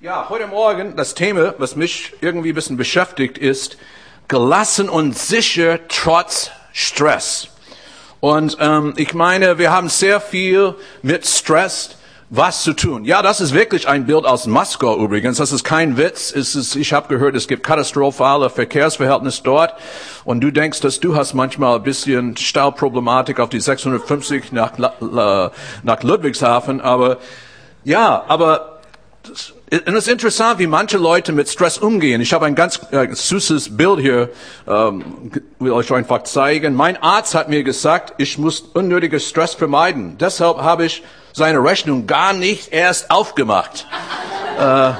Ja, heute Morgen das Thema, was mich irgendwie ein bisschen beschäftigt, ist gelassen und sicher trotz Stress. Und ähm, ich meine, wir haben sehr viel mit Stress was zu tun. Ja, das ist wirklich ein Bild aus Moskau übrigens. Das ist kein Witz. Es ist, ich habe gehört, es gibt katastrophale Verkehrsverhältnisse dort. Und du denkst, dass du hast manchmal ein bisschen Stauproblematik auf die 650 nach, nach Ludwigshafen. Aber ja, aber und es ist interessant, wie manche Leute mit Stress umgehen. Ich habe ein ganz äh, süßes Bild hier, ähm, will euch einfach zeigen. Mein Arzt hat mir gesagt, ich muss unnötiges Stress vermeiden. Deshalb habe ich seine Rechnung gar nicht erst aufgemacht. äh,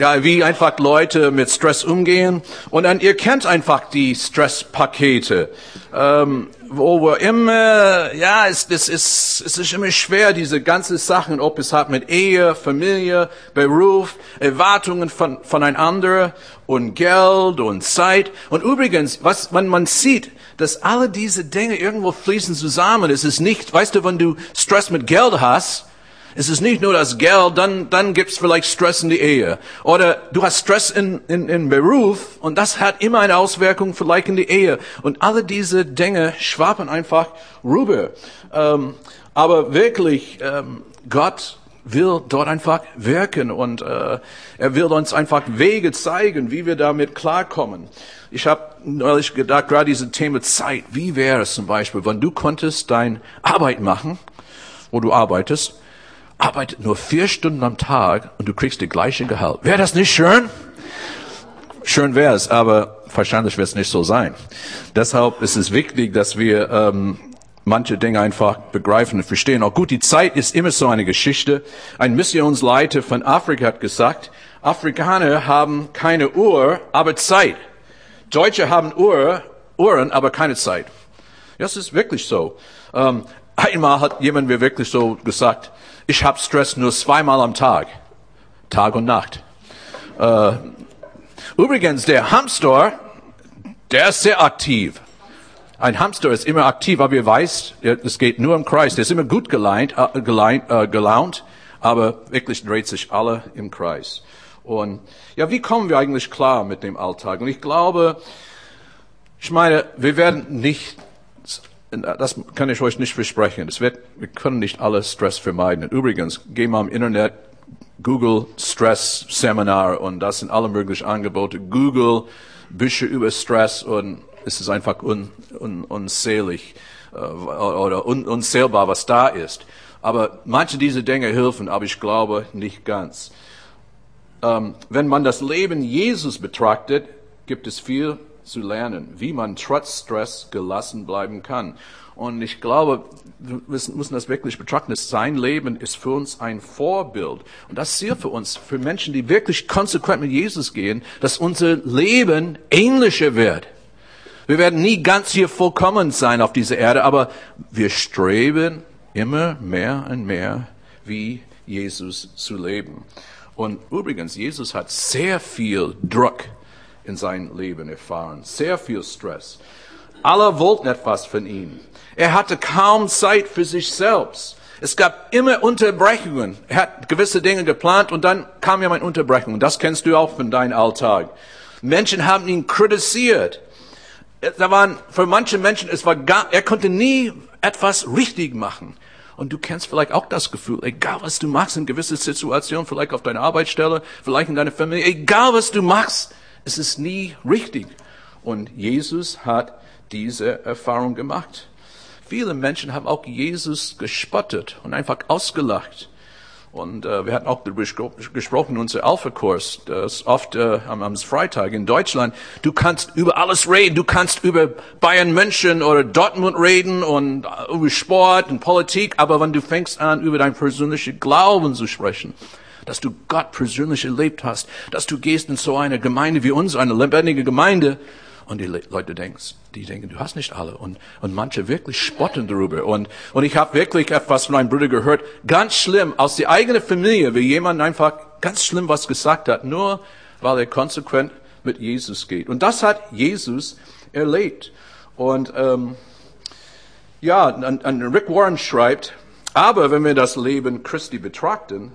ja, wie einfach Leute mit Stress umgehen. Und dann, ihr kennt einfach die Stresspakete. Ähm, wo wir immer, ja, es, es, ist, es ist immer schwer, diese ganzen Sachen, ob es hat mit Ehe, Familie, Beruf, Erwartungen von, voneinander und Geld und Zeit. Und übrigens, was man, man sieht, dass alle diese Dinge irgendwo fließen zusammen. Es ist nicht, weißt du, wenn du Stress mit Geld hast, es ist nicht nur das Geld, dann, dann gibt's vielleicht Stress in die Ehe. Oder du hast Stress in, in, in Beruf und das hat immer eine Auswirkung vielleicht in die Ehe. Und alle diese Dinge schwappen einfach rüber. Ähm, aber wirklich, ähm, Gott will dort einfach wirken und äh, er will uns einfach Wege zeigen, wie wir damit klarkommen. Ich habe neulich gedacht, gerade diese Thema Zeit, wie wäre es zum Beispiel, wenn du konntest deine Arbeit machen, wo du arbeitest, arbeitet nur vier Stunden am Tag und du kriegst die gleiche Gehalt. Wäre das nicht schön? Schön wäre es, aber wahrscheinlich wird es nicht so sein. Deshalb ist es wichtig, dass wir ähm, manche Dinge einfach begreifen und verstehen. Auch gut, die Zeit ist immer so eine Geschichte. Ein Missionsleiter von Afrika hat gesagt, Afrikaner haben keine Uhr, aber Zeit. Deutsche haben Uhr, Uhren, aber keine Zeit. Das ist wirklich so. Ähm, einmal hat jemand mir wirklich so gesagt, ich habe Stress nur zweimal am Tag. Tag und Nacht. Äh, übrigens, der Hamster, der ist sehr aktiv. Ein Hamster ist immer aktiv, aber ihr weißt, es geht nur im Kreis. Der ist immer gut geleint, äh, geleint, äh, gelaunt, aber wirklich dreht sich alle im Kreis. Und ja, wie kommen wir eigentlich klar mit dem Alltag? Und ich glaube, ich meine, wir werden nicht das kann ich euch nicht versprechen. Es wird, wir können nicht alles Stress vermeiden. Und übrigens, geh mal im Internet, Google Stress Seminar und das sind alle möglichen Angebote. Google Bücher über Stress und es ist einfach un, un, unselig äh, oder un, unzählbar, was da ist. Aber manche dieser Dinge helfen, aber ich glaube nicht ganz. Ähm, wenn man das Leben Jesus betrachtet, gibt es viel zu lernen, wie man trotz Stress gelassen bleiben kann. Und ich glaube, wir müssen das wirklich betrachten. Sein Leben ist für uns ein Vorbild. Und das Ziel für uns, für Menschen, die wirklich konsequent mit Jesus gehen, dass unser Leben ähnlicher wird. Wir werden nie ganz hier vollkommen sein auf dieser Erde, aber wir streben immer mehr und mehr wie Jesus zu leben. Und übrigens, Jesus hat sehr viel Druck in sein Leben erfahren. Sehr viel Stress. Alle wollten etwas von ihm. Er hatte kaum Zeit für sich selbst. Es gab immer Unterbrechungen. Er hat gewisse Dinge geplant und dann kam ja eine Unterbrechung. Das kennst du auch von deinem Alltag. Menschen haben ihn kritisiert. Da waren für manche Menschen, es war gar, er konnte nie etwas richtig machen. Und du kennst vielleicht auch das Gefühl, egal was du machst in gewissen Situationen, vielleicht auf deiner Arbeitsstelle, vielleicht in deiner Familie, egal was du machst, es ist nie richtig. Und Jesus hat diese Erfahrung gemacht. Viele Menschen haben auch Jesus gespottet und einfach ausgelacht. Und äh, wir hatten auch darüber gesprochen in unserem Alpha-Kurs, das oft äh, am, am Freitag in Deutschland. Du kannst über alles reden. Du kannst über Bayern München oder Dortmund reden und äh, über Sport und Politik. Aber wenn du fängst an, über dein persönliches Glauben zu sprechen, dass du Gott persönlich erlebt hast, dass du gehst in so eine Gemeinde wie uns, eine lebendige Gemeinde, und die Leute denken, die denken, du hast nicht alle. Und, und manche wirklich spotten darüber. Und, und ich habe wirklich etwas von einem Bruder gehört, ganz schlimm, aus der eigenen Familie, wie jemand einfach ganz schlimm was gesagt hat, nur weil er konsequent mit Jesus geht. Und das hat Jesus erlebt. Und ähm, ja, und, und Rick Warren schreibt, aber wenn wir das Leben Christi betrachten,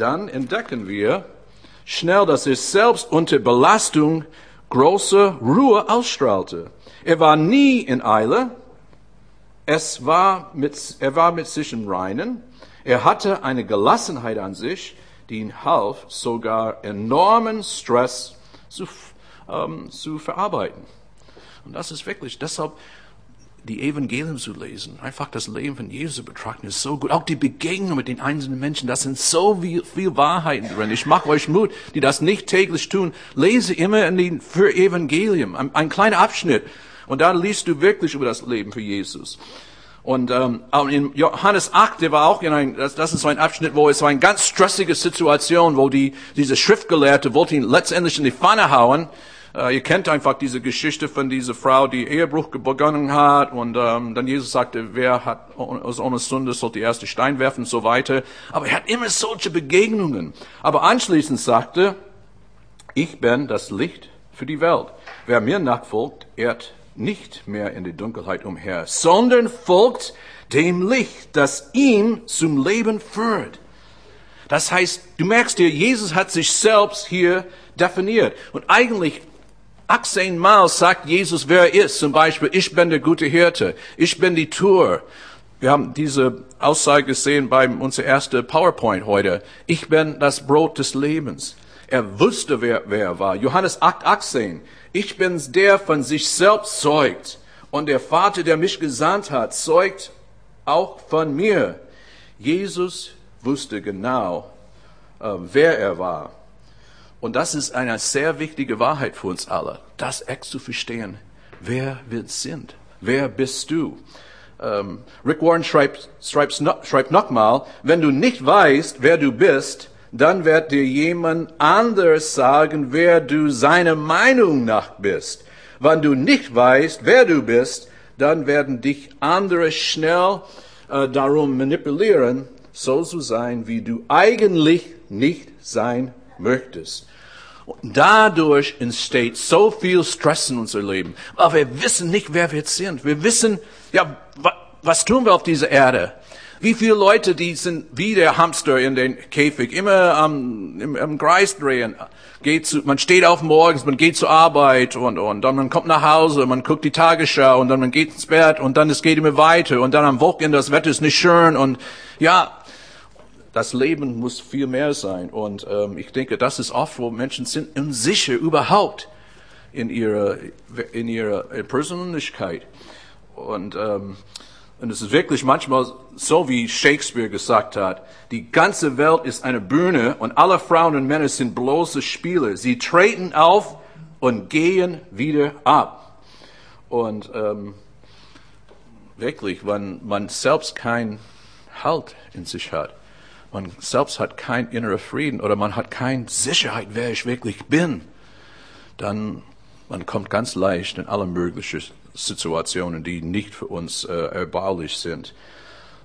dann entdecken wir, schnell, dass er selbst unter Belastung große Ruhe ausstrahlte. Er war nie in Eile. Es war mit, er war mit sich im Reinen. Er hatte eine Gelassenheit an sich, die ihn half, sogar enormen Stress zu, ähm, zu verarbeiten. Und das ist wirklich, deshalb die Evangelien zu lesen, einfach das Leben von Jesus betrachten, ist so gut. Auch die Begegnung mit den einzelnen Menschen, das sind so viel, viel Wahrheiten drin. Ich mache euch Mut, die das nicht täglich tun, lese immer in den für Evangelium, ein, ein kleiner Abschnitt. Und da liest du wirklich über das Leben für Jesus. Und ähm, in Johannes 8, der war auch in ein, das, das ist so ein Abschnitt, wo es so eine ganz stressige Situation, wo die, diese Schriftgelehrte wollte ihn letztendlich in die Pfanne hauen. Äh, ihr kennt einfach diese Geschichte von dieser Frau, die Ehebruch begonnen hat und ähm, dann Jesus sagte, wer hat aus ohne Sünde soll die erste Stein werfen und so weiter. Aber er hat immer solche Begegnungen. Aber anschließend sagte, ich bin das Licht für die Welt. Wer mir nachfolgt, irrt nicht mehr in die Dunkelheit umher, sondern folgt dem Licht, das ihm zum Leben führt. Das heißt, du merkst dir, Jesus hat sich selbst hier definiert. Und eigentlich 18 Mal sagt Jesus, wer er ist. Zum Beispiel, ich bin der gute Hirte. Ich bin die Tour. Wir haben diese Aussage gesehen bei unser erster PowerPoint heute. Ich bin das Brot des Lebens. Er wusste, wer, wer er war. Johannes 8, 18. Ich bin's, der von sich selbst zeugt. Und der Vater, der mich gesandt hat, zeugt auch von mir. Jesus wusste genau, äh, wer er war. Und das ist eine sehr wichtige Wahrheit für uns alle, das echt zu verstehen, wer wir sind. Wer bist du? Ähm, Rick Warren schreibt, schreibt, schreibt nochmal, wenn du nicht weißt, wer du bist, dann wird dir jemand anders sagen, wer du seiner Meinung nach bist. Wenn du nicht weißt, wer du bist, dann werden dich andere schnell äh, darum manipulieren, so zu sein, wie du eigentlich nicht sein möchtest. Und dadurch entsteht so viel Stress in unser Leben. Aber wir wissen nicht, wer wir sind. Wir wissen, ja, was tun wir auf dieser Erde? Wie viele Leute, die sind wie der Hamster in den Käfig, immer am, im, im Kreis drehen. Geht zu, man steht auf morgens, man geht zur Arbeit und, und dann man kommt nach Hause, man guckt die Tagesschau und dann man geht ins Bett und dann es geht immer weiter und dann am Wochenende das Wetter ist nicht schön und ja, das Leben muss viel mehr sein. Und ähm, ich denke, das ist oft, wo Menschen sind unsicher überhaupt in ihrer, in ihrer Persönlichkeit. Und ähm, und es ist wirklich manchmal so, wie Shakespeare gesagt hat, die ganze Welt ist eine Bühne und alle Frauen und Männer sind bloße Spieler. Sie treten auf und gehen wieder ab. Und ähm, wirklich, wenn man selbst keinen Halt in sich hat, man selbst hat keinen inneren Frieden oder man hat keine Sicherheit, wer ich wirklich bin, dann man kommt ganz leicht in alle möglichen Situationen, die nicht für uns äh, erbaulich sind.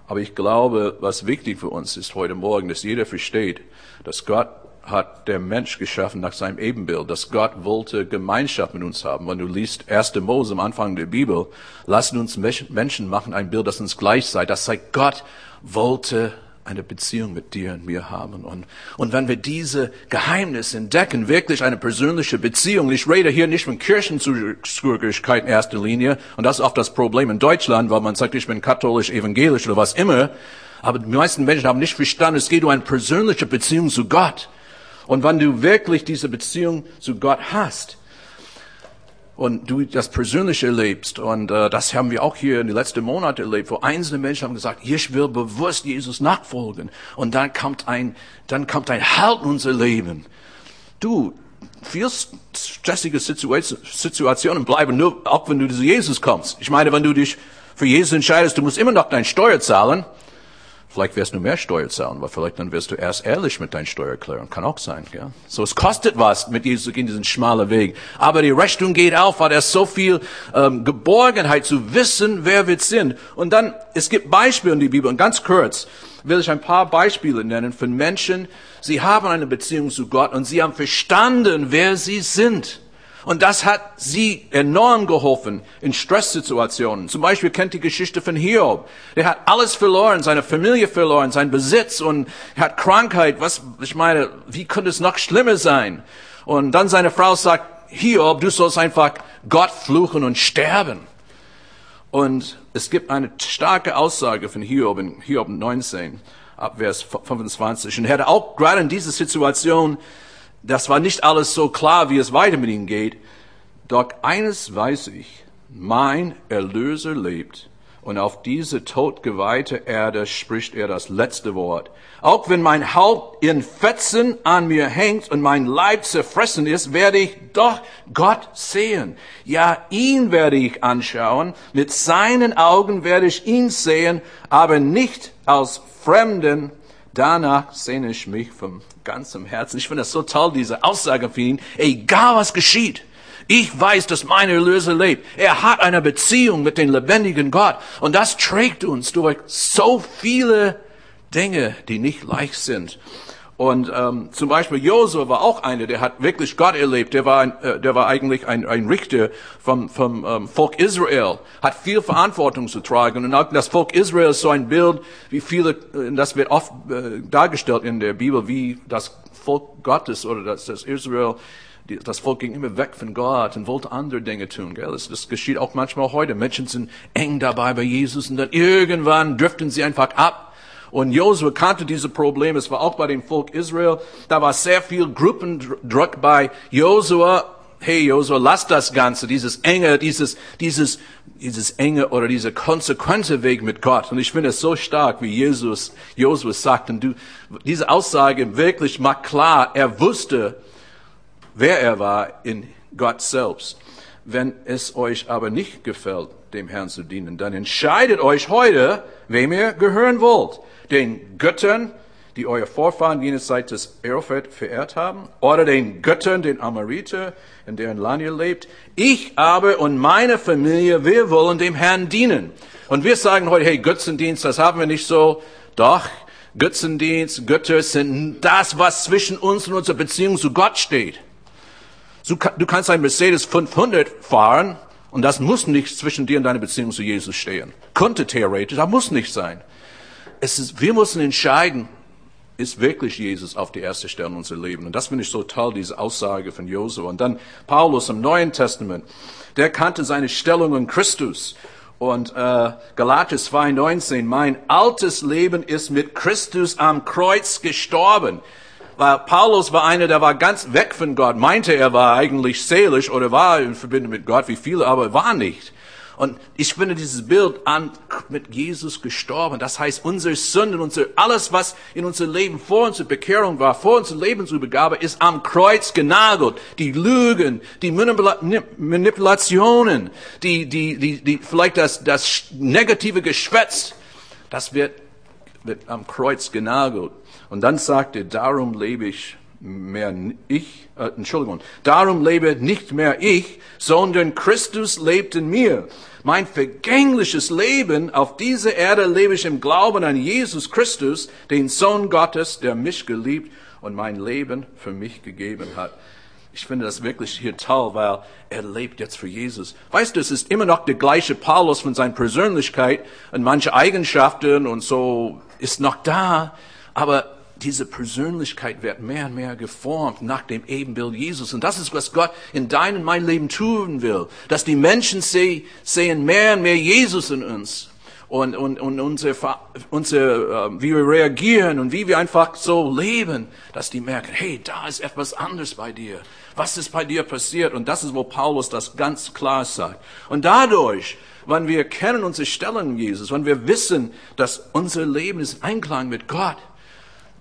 Aber ich glaube, was wichtig für uns ist heute Morgen, dass jeder versteht, dass Gott hat der Mensch geschaffen nach seinem Ebenbild, dass Gott wollte Gemeinschaft mit uns haben. Wenn du liest 1. Mose am Anfang der Bibel, lassen uns Menschen machen ein Bild, das uns gleich sei. Das sei Gott wollte eine Beziehung mit dir und mir haben. Und, und wenn wir diese Geheimnisse entdecken, wirklich eine persönliche Beziehung, ich rede hier nicht von Kirchenzugehörigkeit in erster Linie, und das ist oft das Problem in Deutschland, weil man sagt, ich bin katholisch, evangelisch oder was immer, aber die meisten Menschen haben nicht verstanden, es geht um eine persönliche Beziehung zu Gott. Und wenn du wirklich diese Beziehung zu Gott hast, und du das persönlich erlebst, und äh, das haben wir auch hier in den letzten Monaten erlebt, wo einzelne Menschen haben gesagt, ich will bewusst Jesus nachfolgen. Und dann kommt ein, dann kommt ein Halt in unser Leben. Du, viel stressige Situationen bleiben nur, auch wenn du zu Jesus kommst. Ich meine, wenn du dich für Jesus entscheidest, du musst immer noch deine Steuer zahlen, Vielleicht wirst du mehr Steuer zahlen, weil vielleicht dann wirst du erst ehrlich mit deiner Steuererklärung. Kann auch sein, ja. So, es kostet was, mit Jesus zu gehen, diesen schmalen Weg. Aber die Rechnung geht auf, weil er so viel ähm, Geborgenheit zu wissen, wer wir sind. Und dann, es gibt Beispiele in der Bibel, und ganz kurz will ich ein paar Beispiele nennen von Menschen, sie haben eine Beziehung zu Gott und sie haben verstanden, wer sie sind. Und das hat sie enorm geholfen in Stresssituationen. Zum Beispiel kennt die Geschichte von Hiob. Der hat alles verloren, seine Familie verloren, sein Besitz und hat Krankheit. Was, ich meine, wie könnte es noch schlimmer sein? Und dann seine Frau sagt, Hiob, du sollst einfach Gott fluchen und sterben. Und es gibt eine starke Aussage von Hiob in Hiob 19, ab Vers 25. Und er hatte auch gerade in dieser Situation das war nicht alles so klar, wie es weiter mit ihm geht. Doch eines weiß ich, mein Erlöser lebt und auf diese todgeweihte Erde spricht er das letzte Wort. Auch wenn mein Haupt in Fetzen an mir hängt und mein Leib zerfressen ist, werde ich doch Gott sehen. Ja, ihn werde ich anschauen, mit seinen Augen werde ich ihn sehen, aber nicht als Fremden. Danach sehne ich mich vom ganzem Herzen. Ich finde das so toll, diese Aussage für ihn. Egal was geschieht. Ich weiß, dass mein Erlöser lebt. Er hat eine Beziehung mit dem lebendigen Gott. Und das trägt uns durch so viele Dinge, die nicht leicht sind. Und ähm, zum Beispiel Josua war auch einer, der hat wirklich Gott erlebt. Der war, ein, äh, der war eigentlich ein, ein Richter vom, vom ähm, Volk Israel, hat viel Verantwortung zu tragen. Und auch das Volk Israel ist so ein Bild, wie viele, äh, das wird oft äh, dargestellt in der Bibel, wie das Volk Gottes oder das, das Israel das Volk ging immer weg von Gott und wollte andere Dinge tun. Gell? Das, das geschieht auch manchmal heute. Menschen sind eng dabei bei Jesus und dann irgendwann driften sie einfach ab und Josua kannte diese Probleme. Es war auch bei dem Volk Israel. Da war sehr viel Gruppendruck bei Josua. Hey Josua, lass das Ganze, dieses enge, dieses, dieses, dieses enge oder dieser konsequente Weg mit Gott. Und ich finde es so stark, wie Jesus, Josua sagt. Und du, diese Aussage wirklich macht klar, er wusste, wer er war in Gott selbst. Wenn es euch aber nicht gefällt, dem Herrn zu dienen, dann entscheidet euch heute, wem ihr gehören wollt den Göttern, die euer Vorfahren jenes Zeit des Erophet verehrt haben, oder den Göttern, den Amarite, in deren Land ihr lebt. Ich aber und meine Familie, wir wollen dem Herrn dienen. Und wir sagen heute, hey, Götzendienst, das haben wir nicht so. Doch, Götzendienst, Götter sind das, was zwischen uns und unserer Beziehung zu Gott steht. Du kannst ein Mercedes 500 fahren und das muss nicht zwischen dir und deiner Beziehung zu Jesus stehen. Könnte theoretisch, aber muss nicht sein ist, wir müssen entscheiden, ist wirklich Jesus auf die erste Stelle in unser Leben. Und das finde ich so toll, diese Aussage von Josua. Und dann Paulus im Neuen Testament, der kannte seine Stellung in Christus. Und äh, Galater 2,19, mein altes Leben ist mit Christus am Kreuz gestorben. Weil Paulus war einer, der war ganz weg von Gott, meinte er war eigentlich seelisch oder war in Verbindung mit Gott, wie viele, aber war nicht. Und ich finde dieses Bild an mit Jesus gestorben. Das heißt, unsere Sünden, unser, alles, was in unserem Leben vor unserer Bekehrung war, vor unserer Lebensübergabe, ist am Kreuz genagelt. Die Lügen, die Manipulationen, die, die, die, die, vielleicht das, das negative Geschwätz, das wird, wird am Kreuz genagelt. Und dann sagt er, darum lebe ich mehr ich, äh, Entschuldigung, darum lebe nicht mehr ich, sondern Christus lebt in mir. Mein vergängliches Leben auf dieser Erde lebe ich im Glauben an Jesus Christus, den Sohn Gottes, der mich geliebt und mein Leben für mich gegeben hat. Ich finde das wirklich hier toll, weil er lebt jetzt für Jesus. Weißt du, es ist immer noch der gleiche Paulus von seiner Persönlichkeit und manche Eigenschaften und so ist noch da, aber diese Persönlichkeit wird mehr und mehr geformt nach dem Ebenbild Jesus. Und das ist, was Gott in deinem und meinem Leben tun will. Dass die Menschen sehen mehr und mehr Jesus in uns. Und, und, und unser, unser, äh, wie wir reagieren und wie wir einfach so leben, dass die merken, hey, da ist etwas anderes bei dir. Was ist bei dir passiert? Und das ist, wo Paulus das ganz klar sagt. Und dadurch, wenn wir kennen unsere Stellen Jesus, wenn wir wissen, dass unser Leben ist Einklang mit Gott,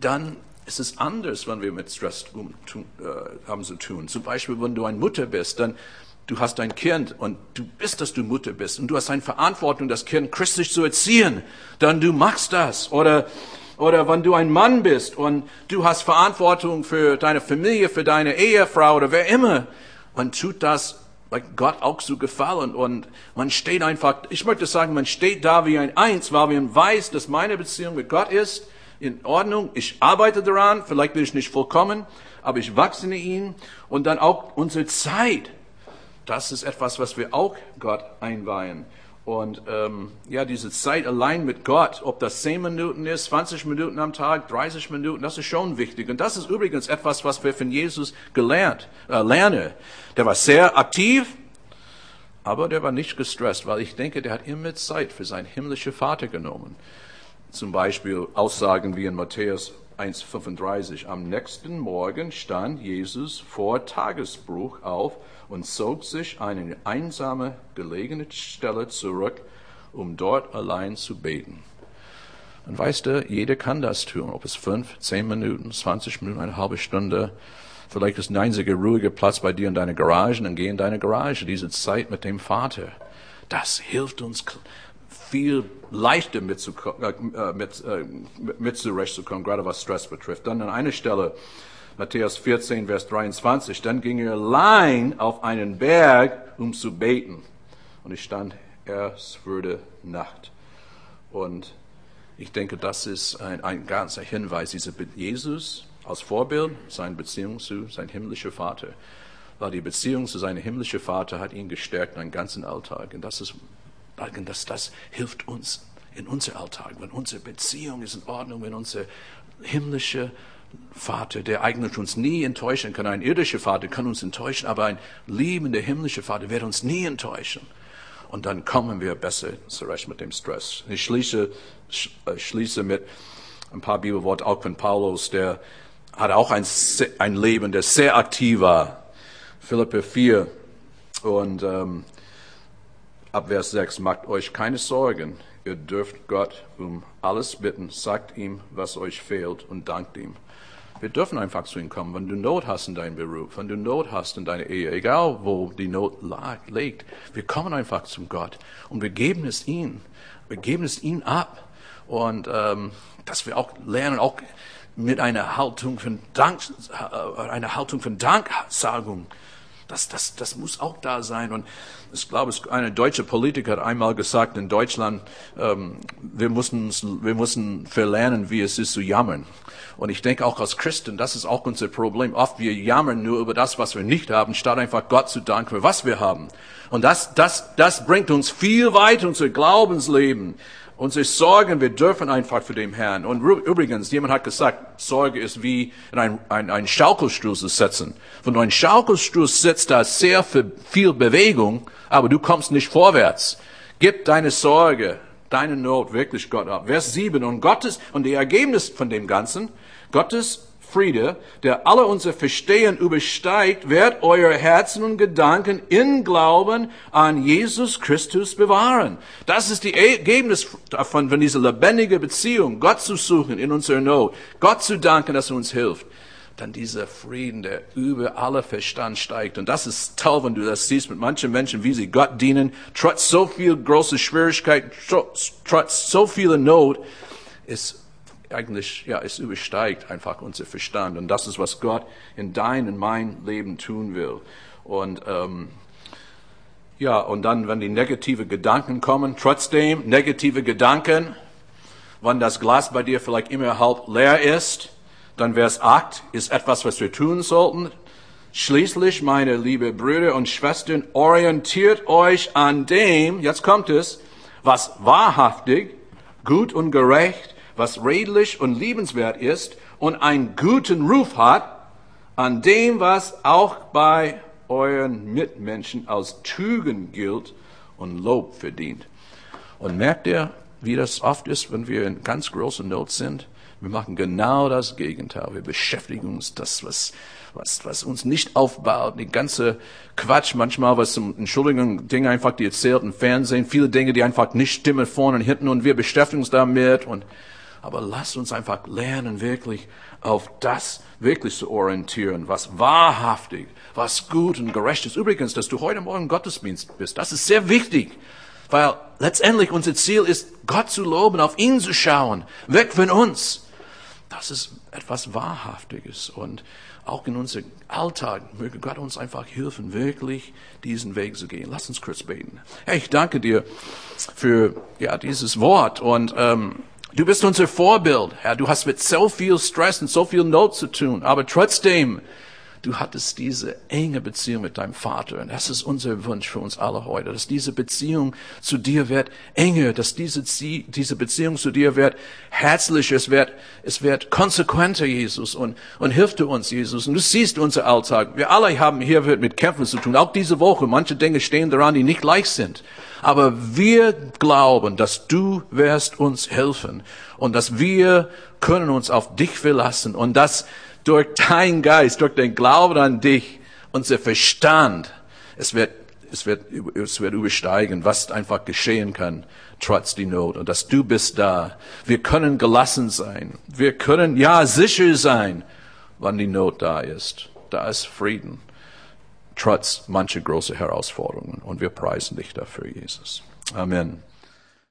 dann ist es anders, wenn wir mit Stress um, tun, äh, haben zu tun. Zum Beispiel, wenn du eine Mutter bist, dann du hast ein Kind und du bist, dass du Mutter bist und du hast eine Verantwortung, das Kind christlich zu erziehen, dann du machst das. Oder oder wenn du ein Mann bist und du hast Verantwortung für deine Familie, für deine Ehefrau oder wer immer, man tut das Gott auch so gefallen und man steht einfach, ich möchte sagen, man steht da wie ein Eins, weil man weiß, dass meine Beziehung mit Gott ist in Ordnung, ich arbeite daran, vielleicht bin ich nicht vollkommen, aber ich wachse in ihn und dann auch unsere Zeit. das ist etwas, was wir auch Gott einweihen. Und ähm, ja, diese Zeit allein mit Gott, ob das 10 Minuten ist, 20 Minuten am Tag, 30 Minuten, das ist schon wichtig. Und das ist übrigens etwas, was wir von Jesus gelernt, äh, lernen. Der war sehr aktiv, aber der war nicht gestresst, weil ich denke, der hat immer Zeit für seinen himmlischen Vater genommen. Zum Beispiel Aussagen wie in Matthäus 1,35. Am nächsten Morgen stand Jesus vor Tagesbruch auf und zog sich eine einsame, gelegene Stelle zurück, um dort allein zu beten. Und weißt du, jeder kann das tun, ob es fünf, zehn Minuten, zwanzig Minuten, eine halbe Stunde. Vielleicht ist ein einziger ruhiger Platz bei dir in deiner Garage, dann geh in deine Garage, diese Zeit mit dem Vater. Das hilft uns viel leichter mitzukommen, äh, mit, äh, mit zurechtzukommen, gerade was Stress betrifft. Dann an einer Stelle, Matthäus 14, Vers 23, dann ging er allein auf einen Berg, um zu beten. Und ich stand, es würde Nacht. Und ich denke, das ist ein, ein ganzer Hinweis, dieser Jesus als Vorbild, seine Beziehung zu seinem himmlischen Vater. Weil die Beziehung zu seinem himmlischen Vater hat ihn gestärkt in seinem ganzen Alltag. Und das ist, das, das hilft uns in unserem Alltag, wenn unsere Beziehung ist in Ordnung, wenn unser himmlischer Vater, der eigentlich uns nie enttäuschen kann. Ein irdischer Vater kann uns enttäuschen, aber ein liebender himmlischer Vater wird uns nie enttäuschen. Und dann kommen wir besser zurecht mit dem Stress. Ich schließe, äh, schließe mit ein paar Bibelworten auch von Paulus, der hat auch ein, ein Leben, der sehr aktiv war. Philippe 4 und ähm, ab Vers 6, macht euch keine Sorgen. Ihr dürft Gott um alles bitten, sagt ihm, was euch fehlt und dankt ihm. Wir dürfen einfach zu ihm kommen, wenn du Not hast in deinem Beruf, wenn du Not hast in deiner Ehe, egal wo die Not liegt. Wir kommen einfach zum Gott und wir geben es ihm. Wir geben es ihm ab. Und ähm, dass wir auch lernen, auch mit einer Haltung von Dank, äh, einer Haltung von Danksagung das, das, das muss auch da sein. Und ich glaube, eine deutsche Politiker hat einmal gesagt in Deutschland, ähm, wir, müssen, wir müssen verlernen, wie es ist zu jammern. Und ich denke auch als Christen, das ist auch unser Problem. Oft wir jammern nur über das, was wir nicht haben, statt einfach Gott zu danken für was wir haben. Und das, das, das bringt uns viel weiter unser Glaubensleben. Unsere Sorgen, wir dürfen einfach für den Herrn. Und übrigens, jemand hat gesagt, Sorge ist wie in einen, einen, Schaukelstuhl zu setzen. Wenn du einen Schaukelstuhl sitzt, da ist sehr viel Bewegung, aber du kommst nicht vorwärts. Gib deine Sorge, deine Not wirklich Gott ab. Vers 7. Und Gottes, und die Ergebnis von dem Ganzen, Gottes Friede, der alle unser Verstehen übersteigt, wird euer Herzen und Gedanken in Glauben an Jesus Christus bewahren. Das ist die Ergebnis davon, von dieser lebendigen Beziehung, Gott zu suchen in unserer Not, Gott zu danken, dass er uns hilft. Dann dieser Frieden, der über alle Verstand steigt. Und das ist toll, wenn du das siehst mit manchen Menschen, wie sie Gott dienen, trotz so viel große Schwierigkeit, trotz, so viel Not, ist eigentlich, ja, es übersteigt einfach unser Verstand. Und das ist, was Gott in dein und mein Leben tun will. Und, ähm, ja, und dann, wenn die negative Gedanken kommen, trotzdem negative Gedanken, wenn das Glas bei dir vielleicht immer halb leer ist, dann Vers 8 ist etwas, was wir tun sollten. Schließlich, meine liebe Brüder und Schwestern, orientiert euch an dem, jetzt kommt es, was wahrhaftig, gut und gerecht was redlich und liebenswert ist und einen guten Ruf hat, an dem, was auch bei euren Mitmenschen als Tugend gilt und Lob verdient. Und merkt ihr, wie das oft ist, wenn wir in ganz großer Not sind? Wir machen genau das Gegenteil. Wir beschäftigen uns das, was, was, was uns nicht aufbaut. Die ganze Quatsch manchmal, was, Entschuldigung, Dinge einfach, die erzählt im Fernsehen, viele Dinge, die einfach nicht stimmen vorne und hinten und wir beschäftigen uns damit und aber lasst uns einfach lernen, wirklich auf das wirklich zu orientieren, was wahrhaftig, was gut und gerecht ist. Übrigens, dass du heute Morgen Gottesdienst bist, das ist sehr wichtig. Weil letztendlich unser Ziel ist, Gott zu loben, auf ihn zu schauen, weg von uns. Das ist etwas Wahrhaftiges und auch in unserem Alltag möge Gott uns einfach helfen, wirklich diesen Weg zu gehen. Lass uns kurz beten. Herr, ich danke dir für ja dieses Wort und ähm, Du bist unser Vorbild, Herr. Du hast mit so viel Stress und so viel Not zu tun. Aber trotzdem, du hattest diese enge Beziehung mit deinem Vater. Und das ist unser Wunsch für uns alle heute, dass diese Beziehung zu dir wird enger, dass diese, diese Beziehung zu dir wird herzlicher, es wird, es wird konsequenter, Jesus. Und, und hilf du uns, Jesus. Und du siehst unser Alltag. Wir alle haben hier mit Kämpfen zu tun. Auch diese Woche. Manche Dinge stehen daran, die nicht leicht sind. Aber wir glauben, dass du wirst uns helfen und dass wir können uns auf dich verlassen und dass durch dein Geist, durch den Glauben an dich, unser Verstand, es wird, es wird, es wird übersteigen, was einfach geschehen kann, trotz die Not. Und dass du bist da. Wir können gelassen sein. Wir können, ja, sicher sein, wann die Not da ist. Da ist Frieden trotz mancher großer Herausforderungen. Und wir preisen dich dafür, Jesus. Amen.